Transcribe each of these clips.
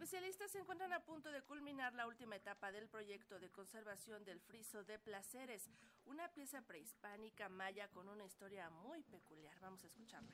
Especialistas se encuentran a punto de culminar la última etapa del proyecto de conservación del friso de Placeres, una pieza prehispánica maya con una historia muy peculiar. Vamos a escucharla.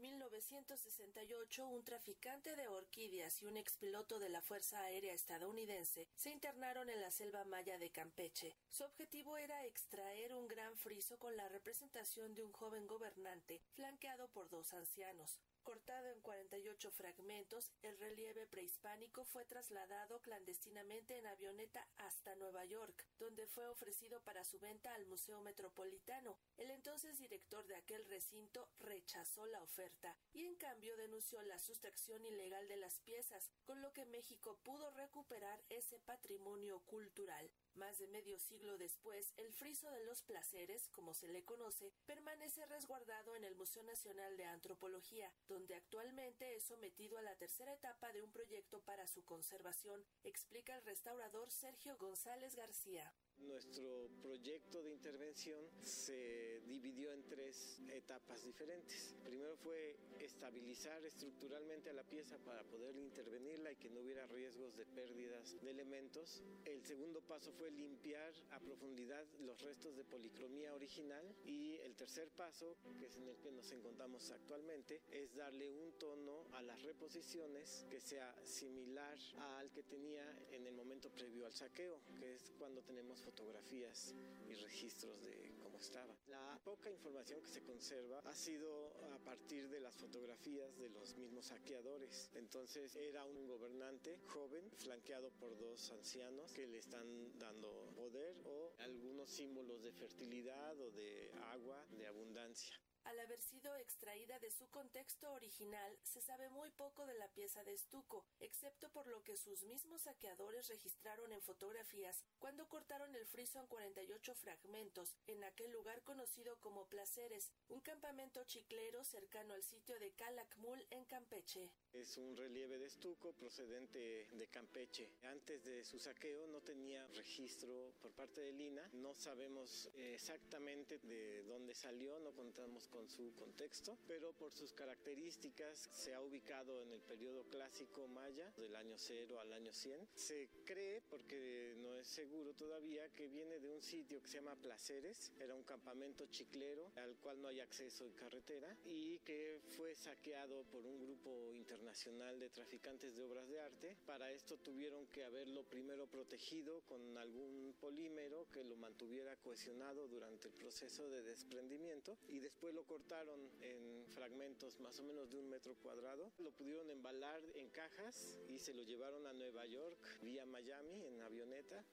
En 1968, un traficante de orquídeas y un expiloto de la Fuerza Aérea estadounidense se internaron en la selva maya de Campeche. Su objetivo era extraer un gran friso con la representación de un joven gobernante flanqueado por dos ancianos. Cortado en 48 fragmentos, el relieve prehispánico fue trasladado clandestinamente en avioneta hasta Nueva York, donde fue ofrecido para su venta al Museo Metropolitano. El entonces director de aquel recinto rechazó la oferta y en cambio denunció la sustracción ilegal de las piezas, con lo que México pudo recuperar ese patrimonio cultural. Más de medio siglo después, el friso de los placeres, como se le conoce, permanece resguardado en el Museo Nacional de Antropología, donde actualmente es sometido a la tercera etapa de un proyecto para su conservación, explica el restaurador Sergio González García. Nuestro proyecto de intervención se dividió en tres etapas diferentes. Primero fue estabilizar estructuralmente a la pieza para poder intervenirla y que no hubiera riesgos de pérdidas de elementos. El segundo paso fue limpiar a profundidad los restos de policromía original y el tercer paso, que es en el que nos encontramos actualmente, es darle un tono a las reposiciones que sea similar al que tenía en el momento previo al saqueo, que es cuando tenemos fotografías y registros de cómo estaba. La poca información que se conserva ha sido a partir de las fotografías de los mismos saqueadores. Entonces era un gobernante joven flanqueado por dos ancianos que le están dando poder o algunos símbolos de fertilidad o de agua, de abundancia. Al haber sido extraída de su contexto original, se sabe muy poco de la pieza de estuco, excepto por lo que sus mismos saqueadores registraron en fotografías cuando cortaron el friso en 48 fragmentos en aquel lugar conocido como Placeres, un campamento chiclero cercano al sitio de Calakmul en Campeche. Es un relieve de estuco procedente de Campeche. Antes de su saqueo no tenía registro por parte de Lina. No sabemos exactamente de dónde salió, no contamos con su contexto, pero por sus características se ha ubicado en el periodo clásico maya, del año 0 al año 100. Se cree, porque no es seguro todavía, que viene de un sitio que se llama Placeres. Era un campamento chiclero al cual no hay acceso en carretera y que fue saqueado por un grupo internacional Nacional de Traficantes de Obras de Arte. Para esto tuvieron que haberlo primero protegido con algún polímero que lo mantuviera cohesionado durante el proceso de desprendimiento y después lo cortaron en fragmentos más o menos de un metro cuadrado. Lo pudieron embalar en cajas y se lo llevaron a Nueva York vía Miami en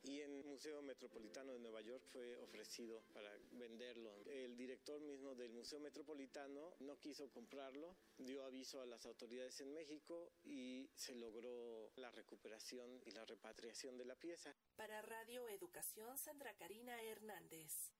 y en el Museo Metropolitano de Nueva York fue ofrecido para venderlo. El director mismo del Museo Metropolitano no quiso comprarlo, dio aviso a las autoridades en México y se logró la recuperación y la repatriación de la pieza. Para Radio Educación, Sandra Karina Hernández.